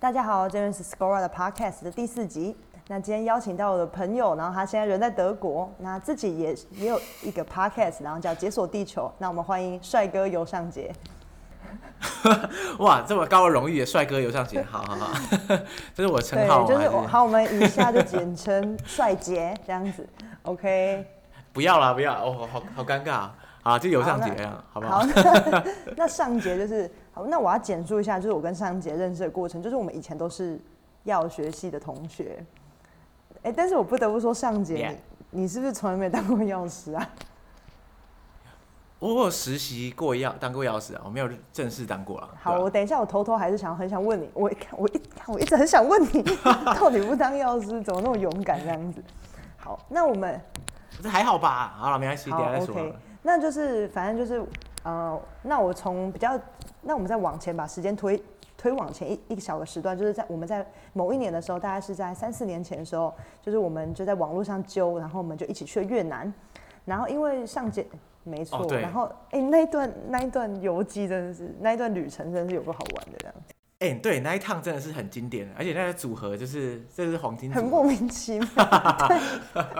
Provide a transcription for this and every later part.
大家好，这边是 Scora 的 Podcast 的第四集。那今天邀请到我的朋友，然后他现在人在德国，那自己也也有一个 Podcast，然后叫解锁地球。那我们欢迎帅哥尤尚杰。哇，这么高的荣誉，帅哥尤尚杰，好好好，这是我称号对，就是好，我们以下就简称帅杰这样子，OK。不要啦，不要，哦，好好尴尬啊，就游上杰啊，好不好？好，那上杰就是好，那我要简述一下，就是我跟尚杰认识的过程，就是我们以前都是药学系的同学。哎，但是我不得不说，尚杰，你你是不是从来没当过药师啊？我有实习过药，当过药师啊，我没有正式当过啊。好，我等一下，我偷偷还是想很想问你，我我一我一直很想问你，到底不当药师怎么那么勇敢这样子？好，那我们这还好吧？好了，没关系，好再说。OK，那就是反正就是呃，那我从比较，那我们再往前把时间推。推往前一一个小的时段，就是在我们在某一年的时候，大概是在三四年前的时候，就是我们就在网络上揪，然后我们就一起去了越南。然后因为上节没错，然后哎那一段那一段游记真的是那一段旅程真的是有个好玩的这样。哎，对，那一趟真的是很经典，而且那个组合就是这是黄金，很莫名其妙。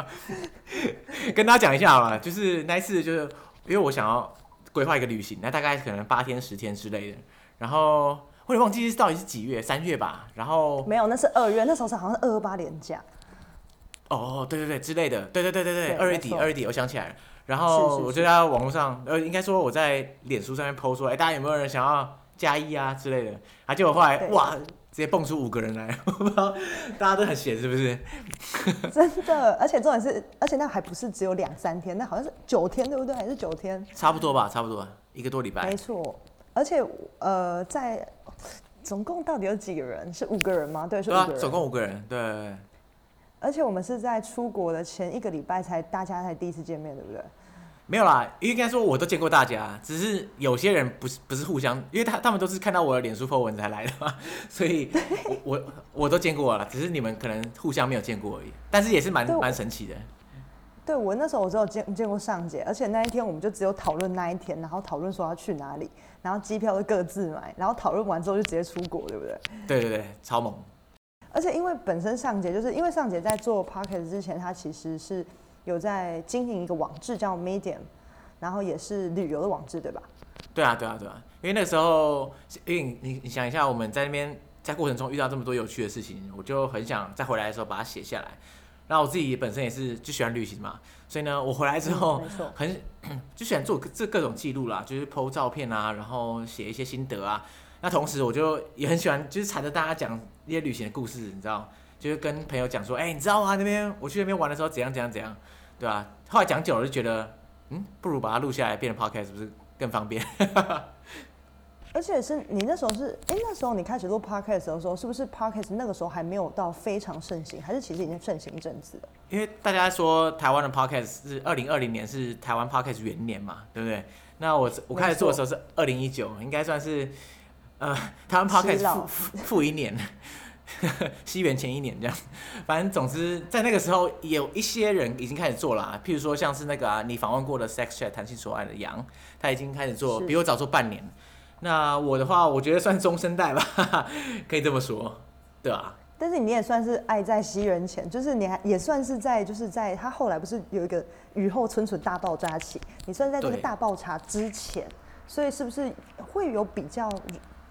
跟大家讲一下嘛，就是那一次就是因为我想要规划一个旅行，那大概可能八天十天之类的，然后。我也忘记是到底是几月，三月吧。然后没有，那是二月，那时候是好像是二二八年假。哦，对对对，之类的，对对对对对，二月底，二月底，我想起来了。然后我就在网络上，呃，应该说我在脸书上面 PO 说，哎，大家有没有人想要加一啊之类的？啊，结果后来哇，直接蹦出五个人来，我不知道大家都很闲是不是？真的，而且重点是，而且那还不是只有两三天，那好像是九天，对不对？还是九天？差不多吧，差不多一个多礼拜。没错，而且呃，在总共到底有几个人？是五个人吗？对，是五个人。总共五个人，对。而且我们是在出国的前一个礼拜才大家才第一次见面，对不对？没有啦，应该说我都见过大家，只是有些人不是不是互相，因为他他们都是看到我的脸书 po 文才来的嘛，所以我我都见过了，只是你们可能互相没有见过而已。但是也是蛮蛮神奇的。对我那时候我只有见见过上姐，而且那一天我们就只有讨论那一天，然后讨论说要去哪里。然后机票都各自买，然后讨论完之后就直接出国，对不对？对对对，超猛！而且因为本身上姐就是因为上姐在做 p o c k e t 之前，她其实是有在经营一个网志叫 Medium，然后也是旅游的网志，对吧？对啊，对啊，对啊！因为那时候，因为你你想一下，我们在那边在过程中遇到这么多有趣的事情，我就很想再回来的时候把它写下来。然后我自己本身也是就喜欢旅行嘛，所以呢，我回来之后很就喜欢做这各种记录啦，就是 PO 照片啊，然后写一些心得啊。那同时我就也很喜欢，就是缠着大家讲一些旅行的故事，你知道，就是跟朋友讲说，哎，你知道吗？那边我去那边玩的时候怎样怎样怎样，对吧？后来讲久了就觉得，嗯，不如把它录下来变成 podcast，是不是更方便？而且是你那时候是，哎，那时候你开始录 podcast 的时候，是不是 podcast 那个时候还没有到非常盛行，还是其实已经盛行一阵子了？因为大家说台湾的 podcast 是二零二零年是台湾 podcast 元年嘛，对不对？那我我开始做的时候是二零一九，应该算是呃台湾 podcast 负负一年，西元前一年这样。反正总之在那个时候有一些人已经开始做了，啊譬如说像是那个啊你访问过的 sex chat 谈性说爱的杨，他已经开始做，比我早做半年。那我的话，我觉得算中生代吧，可以这么说，对吧？但是你也算是爱在西元前，就是你还也算是在，就是在他后来不是有一个雨后春笋大爆炸起，你算在这个大爆炸之前，所以是不是会有比较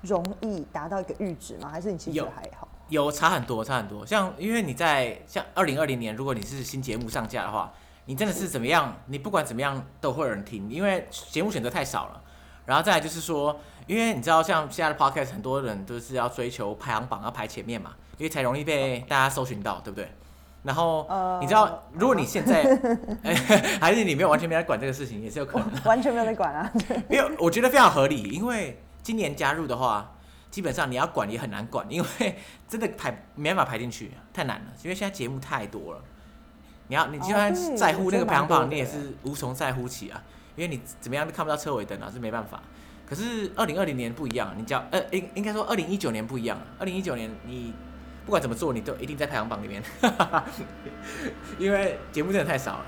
容易达到一个阈值吗？还是你其实还好？有差很多，差很多。像因为你在像二零二零年，如果你是新节目上架的话，你真的是怎么样？你不管怎么样都会有人听，因为节目选择太少了。然后再来就是说。因为你知道，像现在的 podcast，很多人都是要追求排行榜，要排前面嘛，因为才容易被大家搜寻到，对不对？然后你知道，如果你现在还是你没有完全没在管这个事情，也是有可能。完全没有在管啊！因为我觉得非常合理，因为今年加入的话，基本上你要管也很难管，因为真的排没办法排进去，太难了。因为现在节目太多了，你要你就算在乎那个排行榜，你也是无从在乎起啊，因为你怎么样都看不到车尾灯啊，是没办法。可是二零二零年不一样，你叫呃应应该说二零一九年不一样。二零一九年你不管怎么做，你都一定在排行榜里面，因为节目真的太少了。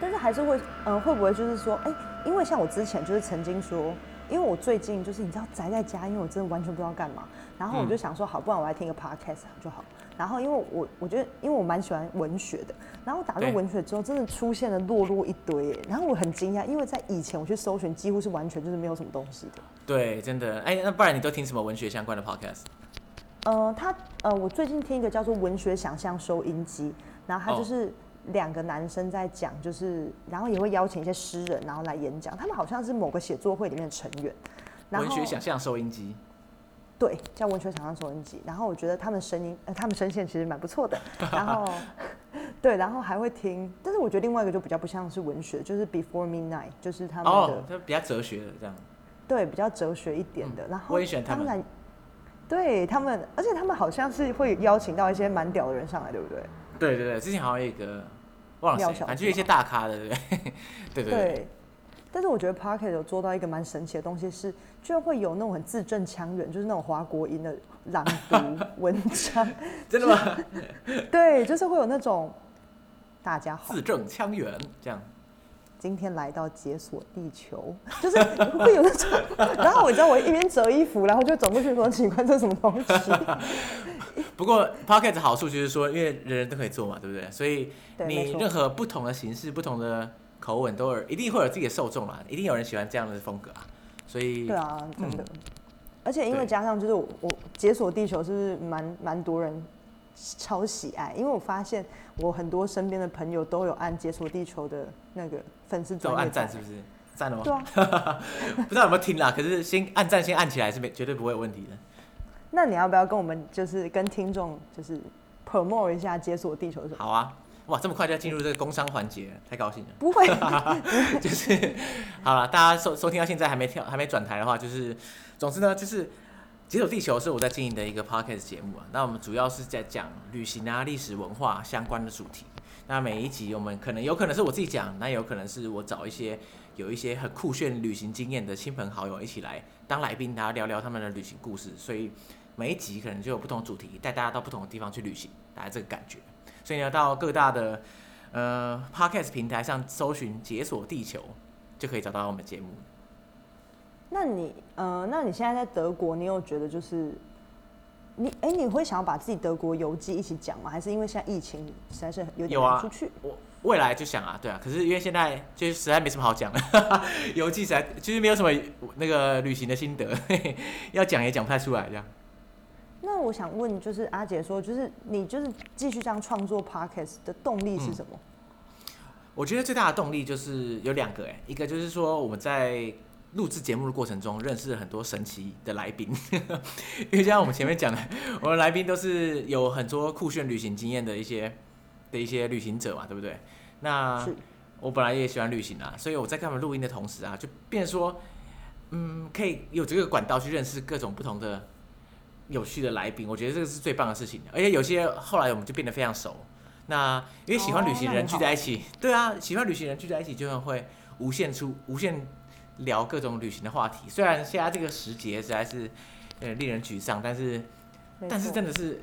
但是还是会，呃，会不会就是说，哎，因为像我之前就是曾经说，因为我最近就是你知道宅在家，因为我真的完全不知道干嘛，然后我就想说好，不然我来听个 podcast 就好。然后因为我我觉得，因为我蛮喜欢文学的，然后打入文学之后，真的出现了落落一堆，然后我很惊讶，因为在以前我去搜寻，几乎是完全就是没有什么东西的。对，真的。哎，那不然你都听什么文学相关的 podcast？呃，他呃，我最近听一个叫做《文学想象收音机》，然后他哦就是两个男生在讲，就是然后也会邀请一些诗人，然后来演讲。他们好像是某个写作会里面的成员。然后文学想象收音机。对，叫文学想象收音机。然后我觉得他们声音，呃，他们声线其实蛮不错的。然后对，然后还会听，但是我觉得另外一个就比较不像是文学，就是 Before Midnight，就是他们的、哦，比较哲学的这样。对比较哲学一点的。然后嗯我也喜欢他们来，对他们，而且他们好像是会邀请到一些蛮屌的人上来，对不对？对对对，之前好像有一个忘了谁，廖小反正就一些大咖的，对不对？对对对。对。但是我觉得 Pocket 有做到一个蛮神奇的东西是，居然会有那种很字正腔圆，就是那种华国音的朗读文章。真的吗？对，就是会有那种大家好，字正腔圆这样。今天来到解锁地球，就是会有那种。然后我知道我一边折衣服，然后就走过去说：“奇怪，这是什么东西 不过 p o c k e t 的好处就是说，因为人人都可以做嘛，对不对？所以？”你任。何不同的形式、不同的口吻，都有一定会有自己的受众啦，一定有人喜欢这样的风格啊。所以对啊，真的。而且因为加上就是我我解锁地球是不是蛮蛮多人超喜爱？因为我发现我很多身边的朋友都有按解锁地球的那个粉丝都专页按赞是不是？赞了吗？对啊，不知道有没有听啦，可是先按赞先按起来是没绝对不会有问题的。那你要不要跟我们就是跟听众就是 promote 一下解锁地球是什么？好啊，哇，这么快就要进入这个工商环节，太高兴了。不会，就是好了，大家收收听到现在还没跳还没转台的话，就是总之呢，就是《解锁地球》是我在经营的一个 podcast 节目啊。那我们主要是在讲旅行啊、历史文化相关的主题。那每一集我们可能有可能是我自己讲，那有可能是我找一些有一些很酷炫旅行经验的亲朋好友一起来当来宾，大家聊聊他们的旅行故事。所以每一集可能就有不同主题，带大家到不同的地方去旅行，大概这个感觉。所以呢，到各大的呃 podcast 平台上搜寻“解锁地球”，就可以找到我们节目。那你呃，那你现在在德国，你有觉得就是你哎、你会想要把自己德国游记一起讲吗？还是因为现在疫情实在是有点有啊难出去？我未来就想啊，对啊，可是因为现在就是实在没什么好讲的，游记实在就是没有什么那个旅行的心得，要讲也讲不太出来这样。那我想问，就是阿杰说，就是你就是继续这样创作 podcast 的动力是什么？我觉得最大的动力就是有两个哎，一个就是说我们在录制节目的过程中认识了很多神奇的来宾，因为像我们前面讲的，我们来宾都是有很多酷炫旅行经验的一些的一些旅行者嘛，对不对？那我本来也喜欢旅行啊，所以我在跟他们录音的同时啊，就变说，嗯，可以有这个管道去认识各种不同的有趣的来宾，我觉得这个是最棒的事情。而且有些后来我们就变得非常熟。那因为喜欢旅行的人聚在一起，对啊，喜欢旅行的人聚在一起，就会无限出无限聊各种旅行的话题。虽然现在这个时节实在是呃令人沮丧，但是但是真的是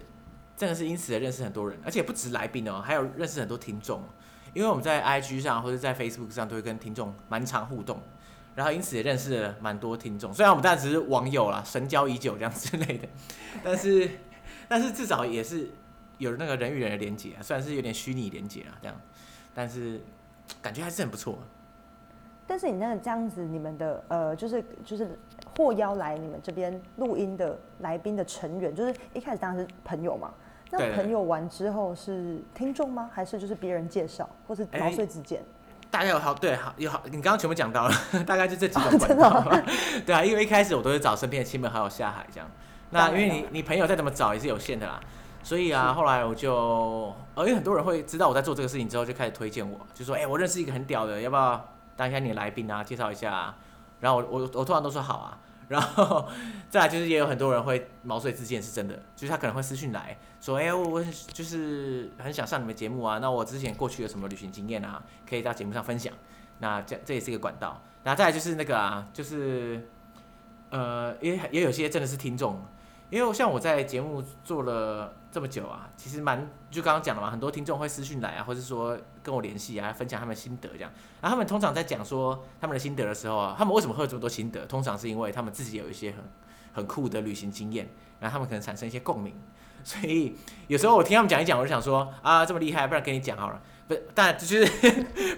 真的是因此而认识很多人，而且不止来宾哦，还有认识很多听众。因为我们在 IG 上或者在 Facebook 上都会跟听众蛮常互动，然后因此也认识了蛮多听众。虽然我们当然只是网友啦，神交已久这样之类的，但是但是至少也是有那个人与人的连接啊，虽然是有点虚拟连接啊这样，但是感觉还是很不错。但是你那个这样子，你们的呃，就是就是获邀来你们这边录音的来宾的成员，就是一开始当然是朋友嘛。那朋友完之后是听众吗？还是就是别人介绍，或是毛哎遂自荐？大概有好对好有好，你刚刚全部讲到了，大概就这几种管真的道。对啊，因为一开始我都是找身边的亲朋好友下海这样。那因为你你朋友再怎么找也是有限的啦，所以啊，后来我就，呃，因为很多人会知道我在做这个事情之后，就开始推荐我，就说，哎、我认识一个很屌的，要不要当一下你的来宾啊，介绍一下、然后我我我通常都说好啊。然后再来就是也有很多人会毛遂自荐，是真的，就是他可能会私讯来说，哎、我我就是很想上你们节目啊，那我之前过去有什么旅行经验啊，可以到节目上分享。那这这也是一个管道。然后再来就是那个啊，就是呃，也也有些真的是听众，因为像我在节目做了这么久啊，其实蛮就刚刚讲了嘛，很多听众会私讯来啊，或者说跟我联系啊，分享他们的心得这样。然后他们通常在讲说他们的心得的时候啊，他们为什么会有这么多心得？通常是因为他们自己有一些很很酷的旅行经验，然后他们可能产生一些共鸣。所以有时候我听他们讲一讲，我就想说啊，这么厉害，不然跟你讲好了。不，当然就是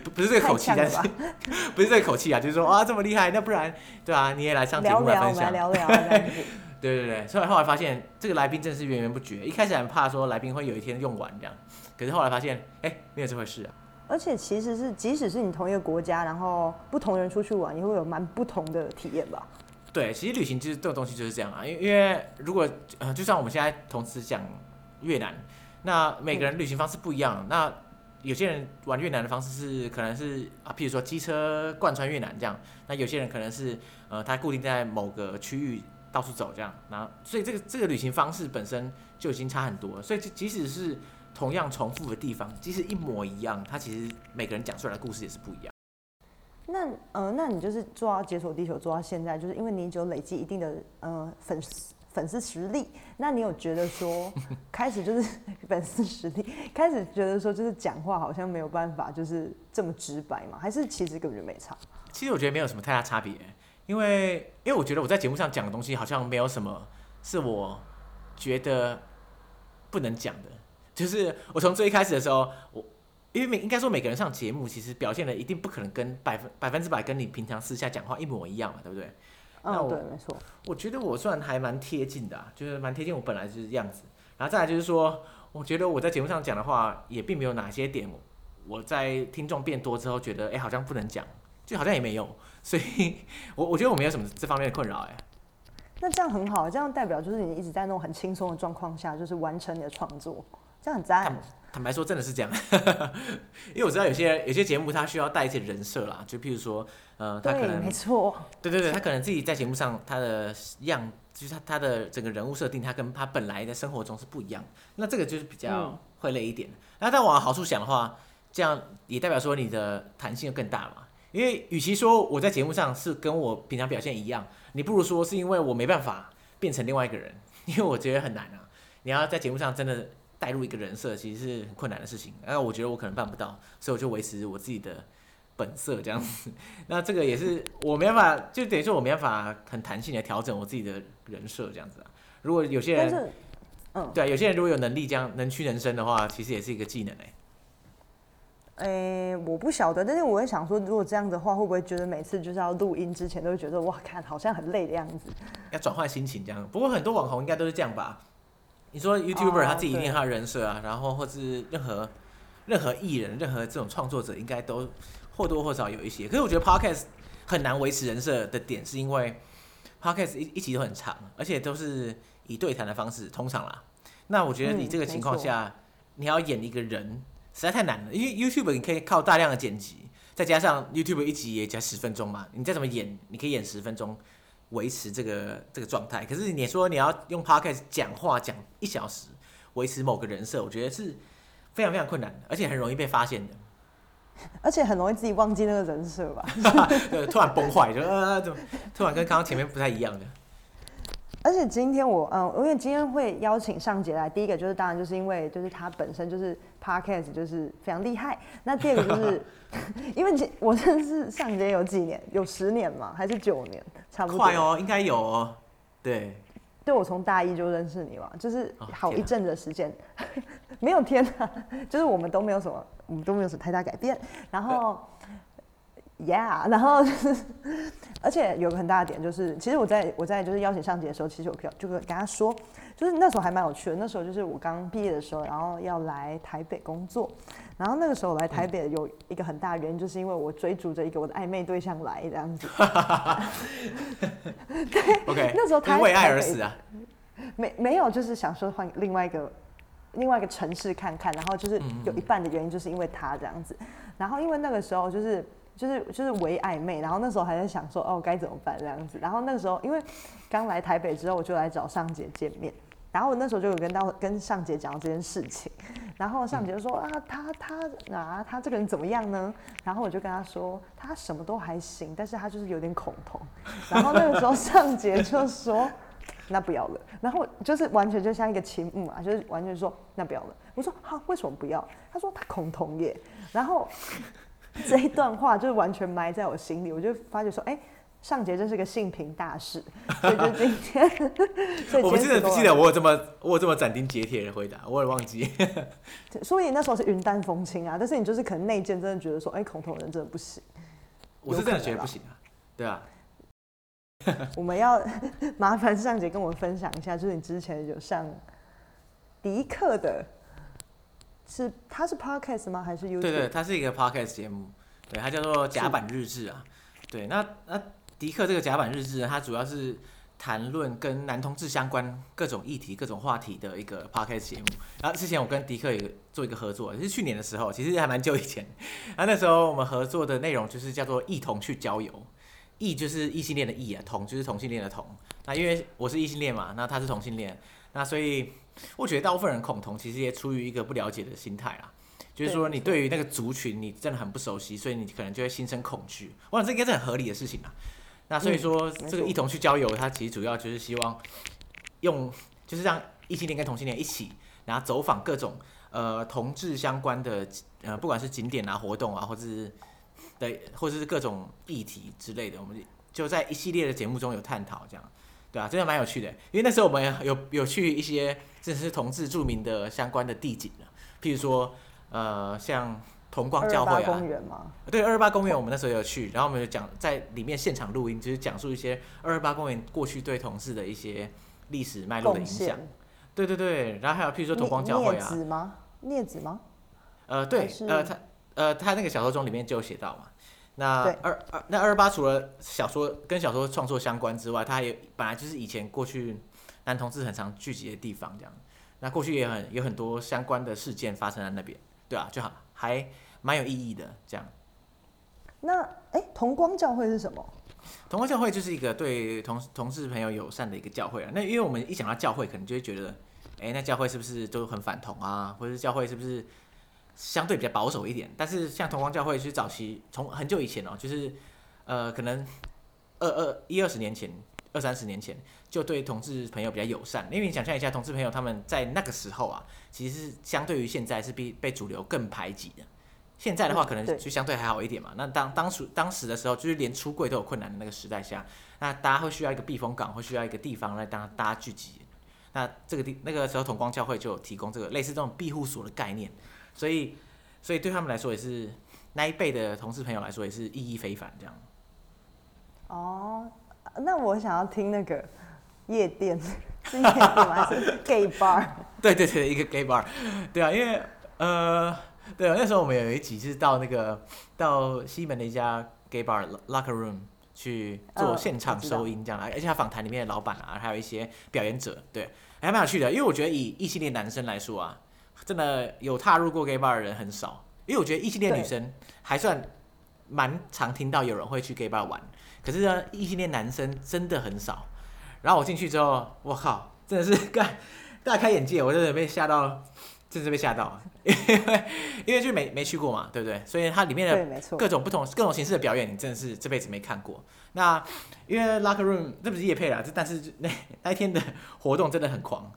不不是这个口气，但是 不是这个口气啊，就是说啊，这么厉害，那不然对啊，你也来上节目来分享，聊聊，聊聊。对对对，所以后来发现这个来宾真的是源源不绝。一开始很怕说来宾会有一天用完这样，可是后来发现，哎，没有这回事啊。而且其实是，即使是你同一个国家，然后不同人出去玩，也会有蛮不同的体验吧。对，其实旅行其实这种东西就是这样啊，因为因为如果呃，就像我们现在同时讲越南，那每个人旅行方式不一样，那有些人玩越南的方式是可能是啊，譬如说机车贯穿越南这样，那有些人可能是呃，他固定在某个区域。到处走这样，然后所以这个这个旅行方式本身就已经差很多，所以即使是同样重复的地方，即使一模一样，它其实每个人讲出来的故事也是不一样。那呃，那你就是做到解锁地球做到现在，就是因为你有累积一定的呃粉丝粉丝实力，那你有觉得说 开始就是 粉丝实力，开始觉得说就是讲话好像没有办法就是这么直白嘛？还是其实根本就没差？其实我觉得没有什么太大差别。因为，因为我觉得我在节目上讲的东西好像没有什么是我觉得不能讲的。就是我从最一开始的时候，我因为每应该说每个人上节目，其实表现的一定不可能跟百分百分之百跟你平常私下讲话一模一样嘛，对不对？嗯，对，没错。我觉得我算还蛮贴近的，就是蛮贴近我本来就是样子。然后再来就是说，我觉得我在节目上讲的话，也并没有哪些点我在听众变多之后觉得，哎，好像不能讲，就好像也没有。所以，我我觉得我没有什么这方面的困扰哎。那这样很好，这样代表就是你一直在那种很轻松的状况下，就是完成你的创作，这样很赞。坦白说，真的是这样，因为我知道有些有些节目它需要带一些人设啦，就譬如说，呃，他可能没错，对对对，他可能自己在节目上他的样，就是他他的整个人物设定，他跟他本来的生活中是不一样，那这个就是比较会累一点。那但往好处想的话，这样也代表说你的弹性更大嘛。因为与其说我在节目上是跟我平常表现一样，你不如说是因为我没办法变成另外一个人，因为我觉得很难啊。你要在节目上真的带入一个人设，其实是很困难的事情。那我觉得我可能办不到，所以我就维持我自己的本色这样子。那这个也是我没办法，就等于说我没办法很弹性的调整我自己的人设这样子啊。如果有些人，嗯，对，有些人如果有能力这样能屈能伸的话，其实也是一个技能哎。诶，我不晓得，但是我会想说，如果这样的话，会不会觉得每次就是要录音之前都会觉得哇，看好像很累的样子？要转换心情这样。不过很多网红应该都是这样吧？你说 YouTuber 他自己一定他的人设啊，然后或是任何任何艺人、任何这种创作者，应该都或多或少有一些。可是我觉得 Podcast 很难维持人设的点，是因为 Podcast 一一集都很长，而且都是以对谈的方式，通常啦。那我觉得你这个情况下，你要演一个人。实在太难了，因为 YouTube 你可以靠大量的剪辑，再加上 YouTube 一集也加十分钟嘛，你再怎么演，你可以演十分钟，维持这个这个状态。可是你说你要用 Podcast 讲话讲一小时，维持某个人设，我觉得是非常非常困难的，而且很容易被发现的，而且很容易自己忘记那个人设吧？对，突然崩坏，就呃，怎么突然跟刚刚前面不太一样的？而且今天我嗯，因为今天会邀请尚杰来，第一个就是当然就是因为就是他本身就是 podcast 就是非常厉害。那第二个就是 因为我认识尚杰有几年，有十年嘛，还是九年，差不多。快哦，应该有哦。对，对我从大一就认识你嘛，就是好一阵的时间，没有天啊，就是我们都没有什么，我们都没有什么太大改变。然后。Yeah，然后就是，而且有个很大的点就是，其实我在我在就是邀请上节的时候，其实我就跟跟他说，就是那时候还蛮有趣的。那时候就是我刚毕业的时候，然后要来台北工作，然后那个时候来台北有一个很大的原因，就是因为我追逐着一个我的暧昧对象来这样子。对，OK，那时候他为爱而死啊？没没有，就是想说换另外一个另外一个城市看看，然后就是有一半的原因就是因为他这样子，然后因为那个时候就是。就是就是唯暧昧，然后那时候还在想说哦该怎么办这样子，然后那个时候因为刚来台北之后，我就来找尚杰见面，然后我那时候就有跟到跟尚杰讲这件事情，然后尚杰就说啊他他啊他这个人怎么样呢？然后我就跟他说他什么都还行，但是他就是有点恐同，然后那个时候尚杰就说 那不要了。然后就是完全就像一个情母啊，就是完全说那不要了。我说好，为什么不要？他说他恐同耶。然后 这一段话就是完全埋在我心里，我就发觉说，哎，尚杰真是个性平大使。所以就今天，所以我不记得不记得我有这么我有这么斩钉截铁的回答，我也忘记。所以那时候是云淡风轻啊，但是你就是可能内建真的觉得说，哎，恐同人真的不行。我是真的觉得不行啊，对啊。我们要麻烦尚杰跟我们分享一下，就是你之前有上迪克的，是它是 podcast 吗？还是 YouTube？对对，它是一个 podcast 节目，对，它叫做甲板日志啊。对，那那迪克这个甲板日志，呢它主要是谈论跟男同志相关各种议题、各种话题的一个 podcast 节目。然后之前我跟迪克也做一个合作，是去年的时候，其实还蛮久以前。然后那时候我们合作的内容就是叫做一同去郊游。异就是异性恋的异啊，同就是同性恋的同。那因为我是异性恋嘛，那他是同性恋，那所以我觉得大部分人恐同其实也出于一个不了解的心态啦，就是说你对于那个族群你真的很不熟悉，所以你可能就会心生恐惧。我想这应该是很合理的事情啊。那所以说这个一同去郊游，它其实主要就是希望用就是让异性恋跟同性恋一起，然后走访各种呃同志相关的呃不管是景点啊活动啊，或者是。对，或者是各种议题之类的，我们就在一系列的节目中有探讨，这样，对啊，真的蛮有趣的。因为那时候我们有有去一些，这是同志著名的相关的地景了，譬如说，呃，像同光教会啊，公园吗？对，二二八公园，我们那时候有去，然后我们就讲在里面现场录音，就是讲述一些二二八公园过去对同志的一些历史脉络的影响。对对对，然后还有譬如说同光教会啊，镊子吗？镊子吗？呃，对，呃，他。呃，他那个小说中里面就有写到嘛。那二二那二八除了小说跟小说创作相关之外，它也本来就是以前过去男同志很常聚集的地方，这样。那过去也很有很多相关的事件发生在那边，对啊，就好还蛮有意义的这样。那哎，同光教会是什么？同光教会就是一个对同同事朋友友善的一个教会啊。那因为我们一讲到教会，可能就会觉得，哎，那教会是不是都很反同啊？或者是教会是不是？相对比较保守一点，但是像同光教会是早期从很久以前哦，就是呃可能二二一二十年前、二三十年前就对同志朋友比较友善。因为你想象一下，同志朋友他们在那个时候啊，其实是相对于现在是比被主流更排挤的。现在的话可能就相对还好一点嘛。那当当时当时的时候，就是连出柜都有困难的那个时代下，那大家会需要一个避风港，会需要一个地方来当大家聚集。那这个地那个时候同光教会就有提供这个类似这种庇护所的概念。所以，所以对他们来说也是那一辈的同事朋友来说也是意义非凡这样。哦，那我想要听那个夜店，是夜店吗？还是 gay bar？对对对，一个 gay bar。对啊，因为呃，对啊，那时候我们有一集是到那个到西门的一家 gay bar locker room 去做现场收音这样，而且他访谈里面的老板啊，还有一些表演者，对，还蛮有趣的。因为我觉得以异性恋男生来说啊。真的有踏入过 gay bar 的人很少，因为我觉得异性恋女生还算蛮常听到有人会去 gay bar 玩，可是呢，异性恋男生真的很少。然后我进去之后，我靠，真的是干大开眼界，我真的被吓到，真是被吓到，因为因为就没没去过嘛，对不对？所以它里面的各种不同各种形式的表演，你真的是这辈子没看过。那因为 locker room 这不是夜配啦，这但是那那一天的活动真的很狂，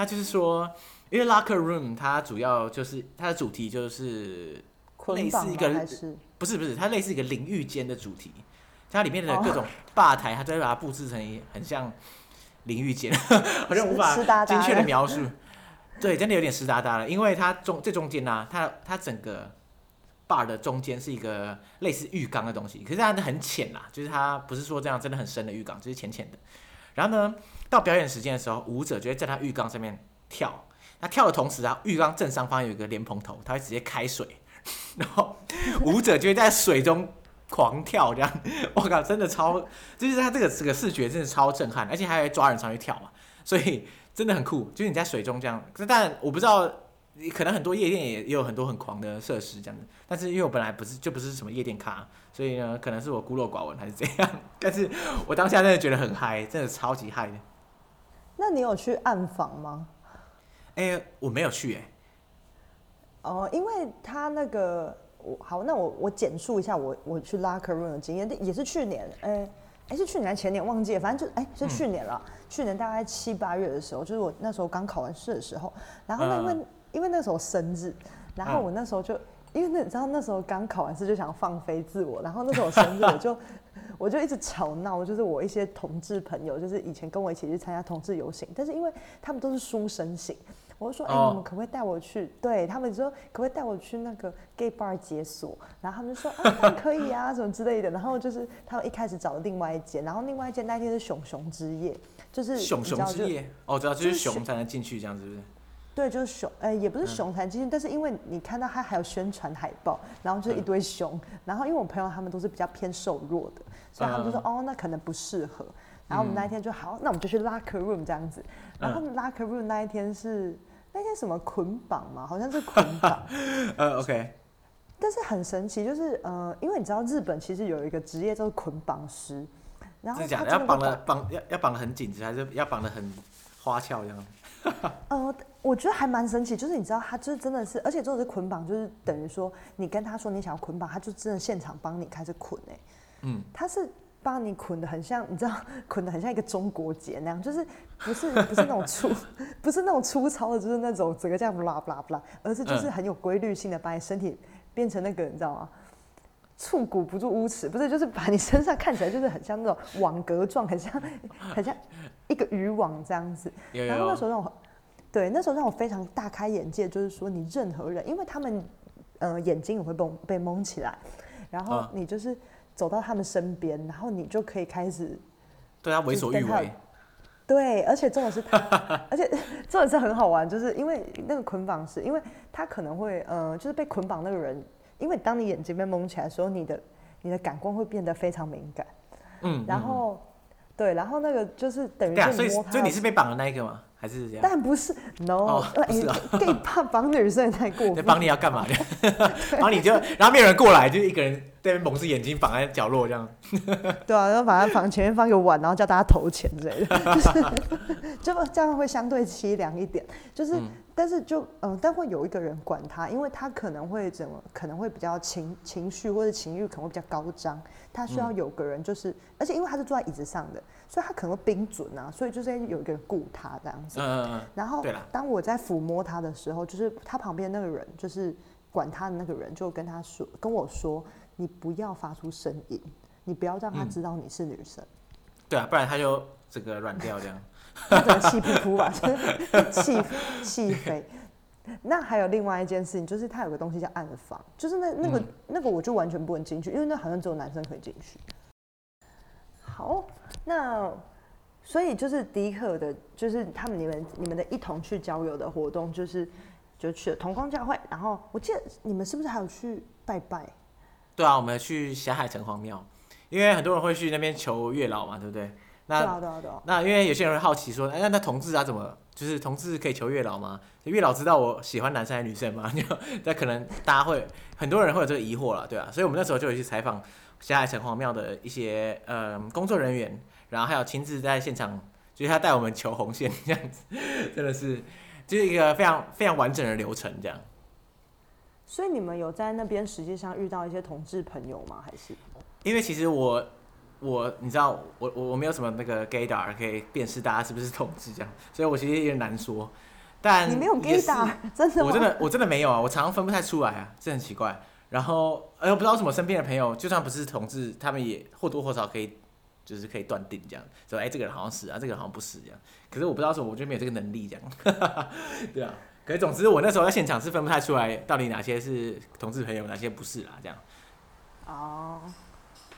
他就是说。因为 locker room 它主要就是它的主题就是类似一个不是不是它类似一个淋浴间的主题，它里面的各种吧台，它都会把它布置成很像淋浴间，好像无法精确的描述。对，真的有点湿哒哒了，因为它中这中间呢，它它整个 bar 的中间是一个类似浴缸的东西，可是它很浅啦，就是它不是说这样真的很深的浴缸，就是浅浅的。然后呢，到表演时间的时候，舞者就会在他浴缸上面跳。他跳的同时啊，浴缸正上方有一个莲蓬头，他会直接开水，然后舞者就会在水中狂跳，这样，我靠，真的超，就是他这个这个视觉真的超震撼，而且还会抓人上去跳嘛，所以真的很酷，就是你在水中这样，但我不知道，可能很多夜店也也有很多很狂的设施这样子，但是因为我本来不是就不是什么夜店咖，所以呢，可能是我孤陋寡闻还是怎样，但是我当下真的觉得很嗨，真的超级嗨的。那你有去暗访吗？哎，我没有去哎。哦，因为他那个，我好，那我我简述一下我我去 locker room 的经验，也是去年，哎，哎是去年还是前年忘记了，反正就哎是嗯去年了，去年大概七八月的时候，就是我那时候刚考完试的时候，然后那因为、因为那时候生日，然后嗯我那时候就。因为那你知道那时候刚考完试就想放飞自我，然后那时候我生日我就我就一直吵闹，就是我一些同志朋友，就是以前跟我一起去参加同志游行，但是因为他们都是书生型，我就说，哎、哦你们可不可以带我去？对他们说，可不可以带我去那个 gay bar 解锁？然后他们就说，啊，当然可以啊，什么之类的。然后就是他们一开始找了另外一间，然后另外一间那一天是熊熊之夜，就是熊熊之夜，哦，知道，就是熊熊才能进去，这样子，是不是？对，就是熊，呃，也不是熊才进去，但是因为你看到他还有宣传海报，然后就是一堆熊，然后因为我朋友他们都是比较偏瘦弱的，所以他们就说、哦，那可能不适合。然后我们那一天就好，那我们就去 locker room 这样子。然后 locker room 那一天是那天什么捆绑嘛，好像是捆绑，呃，OK，但是很神奇，就是呃，因为你知道日本其实有一个职业叫做捆绑师，然后绑的绑要要绑的很紧致，还是要绑的很花俏这样？呃，我觉得还蛮神奇，就是你知道，他就是真的是，而且这种是捆绑，就是等于说你跟他说你想要捆绑，他就真的现场帮你开始捆哎、嗯，他是把你捆的很像，你知道，捆的很像一个中国结那样，就是不是不是那种粗，不是那种粗糙的，就是那种整个这样 blah blah blah，而是就是嗯很有规律性的把你身体变成那个，你知道吗？触骨不住污齿，不是，就是把你身上看起来就是很像那种网格状，很像很像一个渔网这样子。有有然后那时候让我，对，那时候让我非常大开眼界，就是说你任何人，因为他们，呃，眼睛也会被被蒙起来，然后嗯你就是走到他们身边，然后你就可以开始，对他为所欲为，对，而且重点是他，而且重点是很好玩，就是因为那个捆绑是，因为他可能会，呃，就是被捆绑那个人，因为当你眼睛被蒙起来的时候，你的你的感官会变得非常敏感，嗯，然后，对，然后那个就是等于对啊，所以是摸他的所以你是被绑的那一个吗？还是这样？但不是，no，不是啊，gay 怕绑女生也太过 对，分。绑你要干嘛的？然后你就，然后没有人过来，就一个人在那边蒙着眼睛绑在角落这样。对啊，然后把它放前面放个碗，然后叫大家投钱之类的，就是 就这样会相对凄凉一点。就是，嗯但是就嗯、但会有一个人管他，因为他可能会怎么，可能会比较情情绪或者情欲可能会比较高涨，他需嗯要有个人就是，而且因为他是坐在椅子上的，所以他可能会冰准啊，所以就是有一个人顾他这样子。嗯嗯嗯，然后当我在抚摸他的时候，就是他旁边那个人，就是管他的那个人，就跟他说，跟我说，你不要发出声音，你不要让他嗯知道你是女生，对啊，不然他就这个软掉这样。他整个气噗噗吧，就 是气气飞。那还有另外一件事情，就是他有个东西叫暗房，就是那那个、嗯那个我就完全不能进去，因为那好像只有男生可以进去。好，那所以就是迪克的，就是他们你们你们的一同去郊游的活动，就是就去了同光教会，然后我记得你们是不是还有去拜拜？对啊，我们去霞海城隍庙，因为很多人会去那边求月老嘛，对不对？对那啊对啊对啊，那因为有些人会好奇说，哎，那那同志啊怎么，就是同志可以求月老吗？月老知道我喜欢男生还是女生吗？就那可能大家会很多人会有这个疑惑了，对啊，所以我们那时候就有去采访霞海城隍庙的一些呃工作人员，然后还有亲自在现场，就是他带我们求红线这样子，真的是就是一个非常非常完整的流程这样。所以你们有在那边实际上遇到一些同志朋友吗？还是？因为其实我我你知道我我我没有什么那个 gaydar 可以辨识大家是不是同志这样，所以我其实有点难说。但你没有 gaydar，真的？我真的我真的没有啊，我常常分不太出来啊，这很奇怪。然后哎，我不知道为什么身边的朋友，就算不是同志，他们也或多或少可以就是可以断定这样，说哎这个人好像是啊，这个人好像不是这样。可是我不知道为什么，我就没有这个能力这样。对啊，可是总之我那时候在现场是分不太出来到底哪些是同志朋友，哪些不是啦，这样。哦，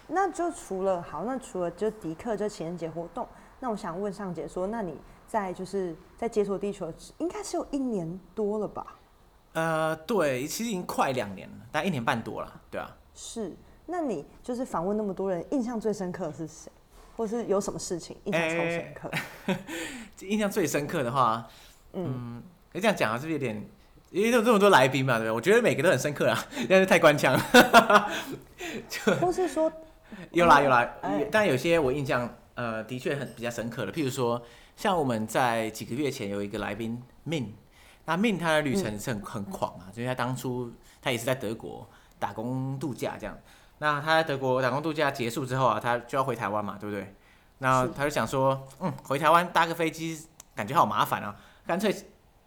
那就除了好，那除了就迪克这情人节活动，那我想问尚姐说，那你在就是在解锁地球，应该是有一年多了吧？呃，对，其实已经快两年了，大概一年半多了，对啊。是，那你就是访问那么多人，印象最深刻的是谁？或是有什么事情印象超深刻？印象最深刻的话，嗯，你这样讲啊，是不是有点？因为有这么多来宾嘛，对不对？我觉得每个都很深刻啊，但是太官腔。或是说，有啦有啦哎，但有些我印象呃的确很比较深刻的，譬如说像我们在几个月前有一个来宾 Min，那 Min 他的旅程是很很狂啊，就是他当初他也是在德国打工度假这样，那他在德国打工度假结束之后啊，他就要回台湾嘛，对不对？那他就想说，嗯，回台湾搭个飞机感觉好麻烦啊，干脆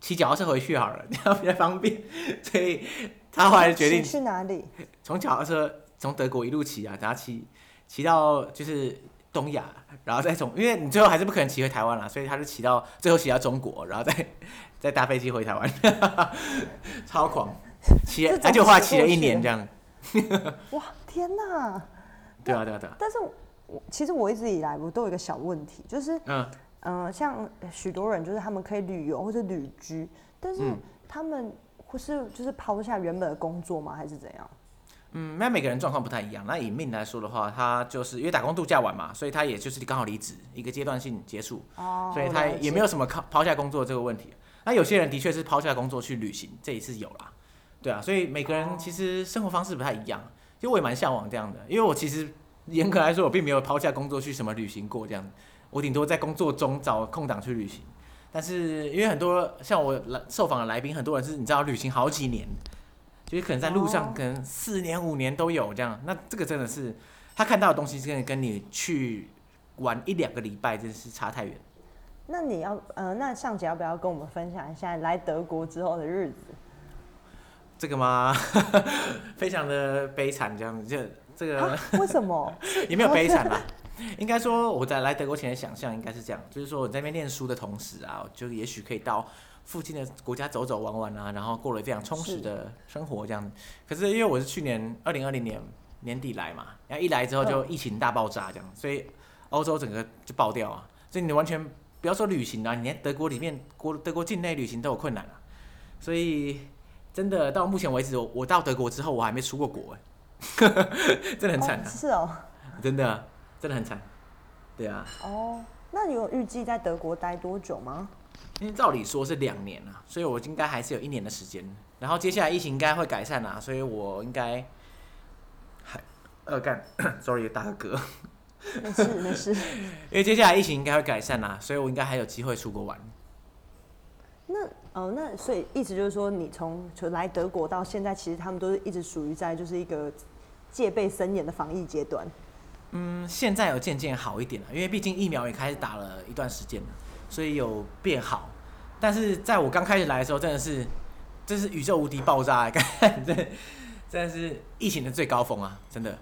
骑脚踏车回去好了，这样比较方便。所以他后来决定去哪里？从脚踏车从德国一路骑啊，然后骑骑到就是东亚，然后再从，因为你最后还是不可能骑回台湾了，所以他就骑到最后骑到中国，然后再再搭飞机回台湾，超狂，骑，他就花骑了一年这样。哇，天哪！对啊，对啊，对啊。但是，我其实我一直以来我都有一个小问题，就是嗯嗯，像许多人就是他们可以旅游或者旅居，但是他们或是就是抛下原本的工作吗？还是怎样？嗯，那每个人状况不太一样。那以命来说的话，他就是因为打工度假完嘛，所以他也就是刚好离职，一个阶段性结束，哦，所以他也没有什么抛抛下工作这个问题。那有些人的确是抛下工作去旅行，这一次有啦。对啊，所以每个人其实生活方式不太一样。其实我也蛮向往这样的，因为我其实严格来说，我并没有抛下工作去什么旅行过这样。我顶多在工作中找空档去旅行。但是因为很多像我来受访的来宾，很多人是你知道旅行好几年。就是可能在路上，可能四年五年都有这样，那这个真的是他看到的东西，真的跟你去玩一两个礼拜，真的是差太远。那你要，呃，那尚杰要不要跟我们分享一下来德国之后的日子？这个吗？非常的悲惨，这样子，就这个为什么？也没有悲惨啦，应该说我在来德国前的想象应该是这样，就是说我在那边念书的同时啊，就也许可以到。附近的国家走走玩玩啊，然后过了非常充实的生活这样子。可是因为我是去年二零二零年年底来嘛，然后一来之后就疫情大爆炸这样，所以欧洲整个就爆掉啊。所以你完全不要说旅行啊，你连德国里面国德国境内旅行都有困难啊。所以真的到目前为止，我我到德国之后我还没出过国哎，真的很惨啊。是哦，真的真的很惨。对啊。哦，那你有预计在德国待多久吗？因为照理说是两年啊，所以我应该还是有一年的时间。然后接下来疫情应该会改善啊，所以我应该还呃干，sorry 大哥，没事没事。因为接下来疫情应该会改善啊，所以我应该还有机会出国玩。那哦，那所以意思就是说，你从就来德国到现在，其实他们都是一直属于在就是一个戒备森严的防疫阶段。嗯，现在有渐渐好一点了，因为毕竟疫苗也开始打了一段时间了。所以有变好，但是在我刚开始来的时候，真的是，这是宇宙无敌爆炸，真的，真的是疫情的最高峰啊！真的。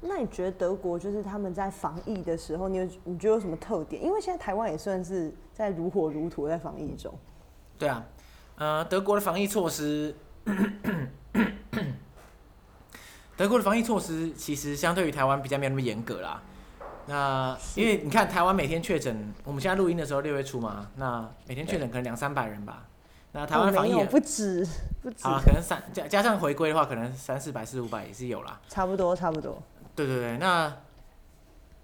那你觉得德国就是他们在防疫的时候，你有你觉得有什么特点？因为现在台湾也算是在如火如荼在防疫中。对啊，呃，德国的防疫措施，德国的防疫措施其实相对于台湾比较没有那么严格啦。那因为你看台湾每天确诊，我们现在录音的时候六月初嘛，那每天确诊可能两三百人吧。那台湾防疫不止，不止啊，可能三加加上回归的话，可能三四百四五百也是有啦。差不多，差不多。对对对，那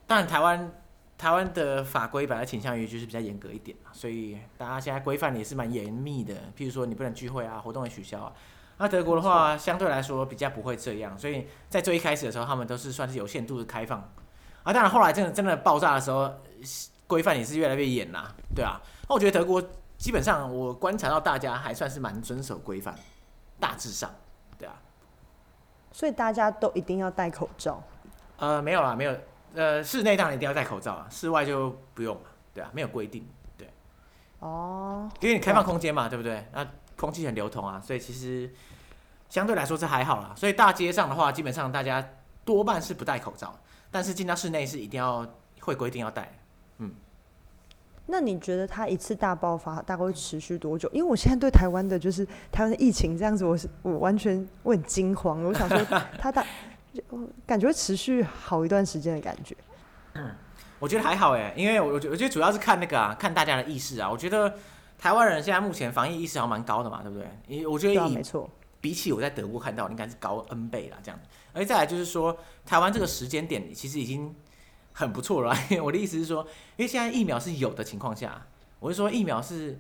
当然台湾台湾的法规本来倾向于就是比较严格一点嘛，所以大家现在规范也是蛮严密的。譬如说你不能聚会啊，活动也取消啊。那德国的话相对来说比较不会这样，所以在最一开始的时候，他们都是算是有限度的开放。啊，当然，后来真的真的爆炸的时候，规范也是越来越严啦，对啊。那我觉得德国基本上我观察到大家还算是蛮遵守规范，大致上，对啊。所以大家都一定要戴口罩？呃，没有啦，没有。呃，室内当然一定要戴口罩啊，室外就不用了，对啊，没有规定，对。哦。因为你开放空间嘛，对不对？那空气很流通啊，所以其实相对来说是还好啦。所以大街上的话，基本上大家多半是不戴口罩。但是进到室内是一定要会规定要戴，嗯。那你觉得它一次大爆发大概会持续多久？因为我现在对台湾的就是台湾的疫情这样子，我是我完全我很惊慌。我想说它大，感觉会持续好一段时间的感觉。嗯，我觉得还好哎，因为我我我觉得主要是看那个啊，看大家的意识啊。我觉得台湾人现在目前防疫意识还蛮高的嘛，对不对？因我觉得没错。比起我在德国看到，应该是高 N 倍啦，这样。而再来就是说，台湾这个时间点其实已经很不错了。我的意思是说，因为现在疫苗是有的情况下，我是说疫苗是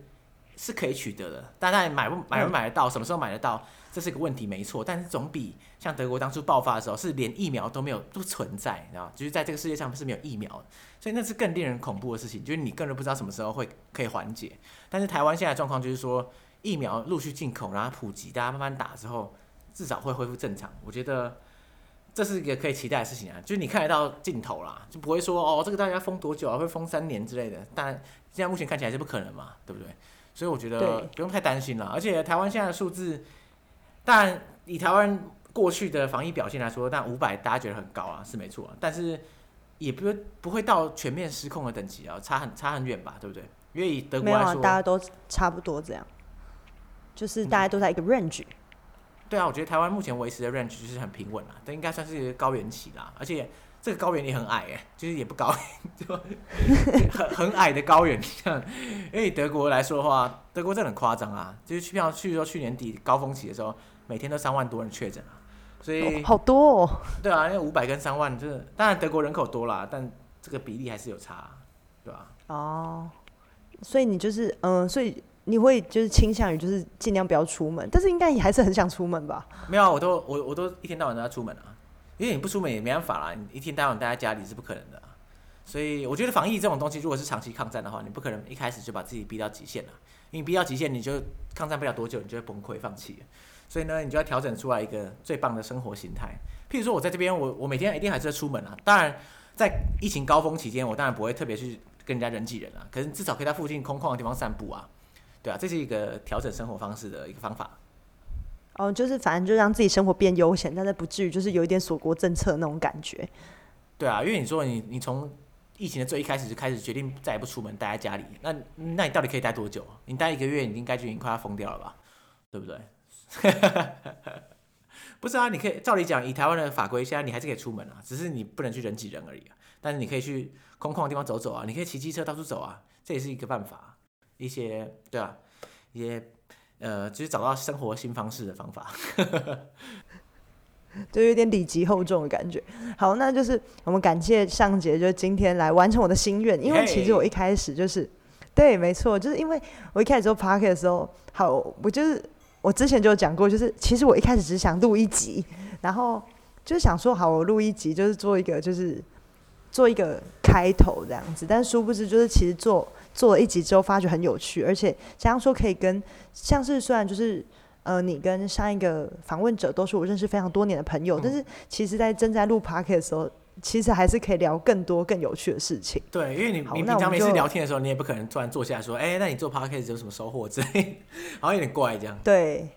是可以取得的。大家买不买不买得到，什么时候买得到，这是个问题，没错。但是总比像德国当初爆发的时候，是连疫苗都没有不存在，你知道就是在这个世界上是没有疫苗，所以那是更令人恐怖的事情，就是你更人不知道什么时候会可以缓解。但是台湾现在状况就是说。疫苗陆续进口，然后普及，大家慢慢打之后，至少会恢复正常。我觉得这是一个可以期待的事情啊，就是你看得到尽头啦，就不会说哦，这个大家封多久啊，会封三年之类的。但现在目前看起来是不可能嘛，对不对？所以我觉得不用太担心了。而且台湾现在的数字，但以台湾过去的防疫表现来说，但五百大家觉得很高啊，是没错啊，但是也不不会到全面失控的等级啊，差很差很远吧，对不对？因为以德国来说，大家都差不多这样，就是大家都在一个 range。对啊，我觉得台湾目前维持的 range 就是很平稳啦，这应该算是高原期啦，而且这个高原也很矮哎，就是也不高，就很很矮的高原。像因为德国来说的话，德国真的很夸张啊，就是去票去说去年底高峰期的时候，每天都三万多人确诊啊，所以、哦好多哦，对啊，因为五百跟三万，就是当然德国人口多啦，但这个比例还是有差，对吧、哦，所以你就是嗯，所以你会就是倾向于就是尽量不要出门，但是应该你还是很想出门吧？没有啊，我都我我都一天到晚都要出门啊，因为你不出门也没办法啦，你一天到晚待在家里是不可能的、所以我觉得防疫这种东西，如果是长期抗战的话，你不可能一开始就把自己逼到极限了，因为你逼到极限，你就抗战不了多久，你就会崩溃放弃。所以呢，你就要调整出来一个最棒的生活形态。譬如说，我在这边，我我每天一定还是要出门啊。当然，在疫情高峰期间，我当然不会特别去跟人家人挤人啊，可是至少可以在附近空旷的地方散步啊。对啊，这是一个调整生活方式的一个方法。哦，就是反正就让自己生活变悠闲，但是不至于就是有一点锁国政策那种感觉。对啊，因为你说你你从疫情的最一开始就开始决定再也不出门，待在家里，那那你到底可以待多久？你待一个月，你应该就已经快要疯掉了吧？对不对？不是啊，你可以照理讲，以台湾的法规，现在你还是可以出门啊，只是你不能去人挤人而已啊。但是你可以去空旷的地方走走啊，你可以骑机车到处走啊，这也是一个办法。一些对啊，一些呃，就是找到生活新方式的方法。就有点礼极厚重的感觉。好，那就是我们感谢上节，就今天来完成我的心愿，因为其实我一开始就是对，没错，就是因为我一开始做 p a r k 的时候，好，我就是我之前就有讲过，就是其实我一开始只想录一集，然后就是想说，好，我录一集就是做一个就是做一个开头这样子，但殊不知就是其实做做了一集之后，发觉很有趣，而且加上说可以跟像是虽然就是。呃，你跟上一个访问者都是我认识非常多年的朋友，嗯但是其实，在正在录 p o d c a s t 的时候，其实还是可以聊更多更有趣的事情。对，因为你好你平常每次聊天的时候，你也不可能突然坐下来说，哎、那你做 podcast 有什么收获之类，好像有点怪这样。对，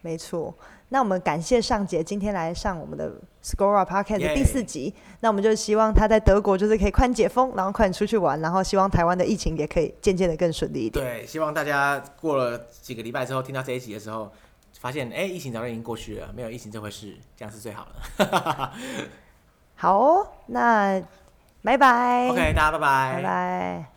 没错。那我们感谢尚杰今天来上我们的 Scora Podcast 的第四集。那我们就希望他在德国就是可以快点解封，然后快点出去玩，然后希望台湾的疫情也可以渐渐的更顺利一点。对，希望大家过了几个礼拜之后，听到这一集的时候，发现哎、疫情早就已经过去了，没有疫情这回事，这样是最好的。好哦，那拜拜。OK，大家拜拜拜拜。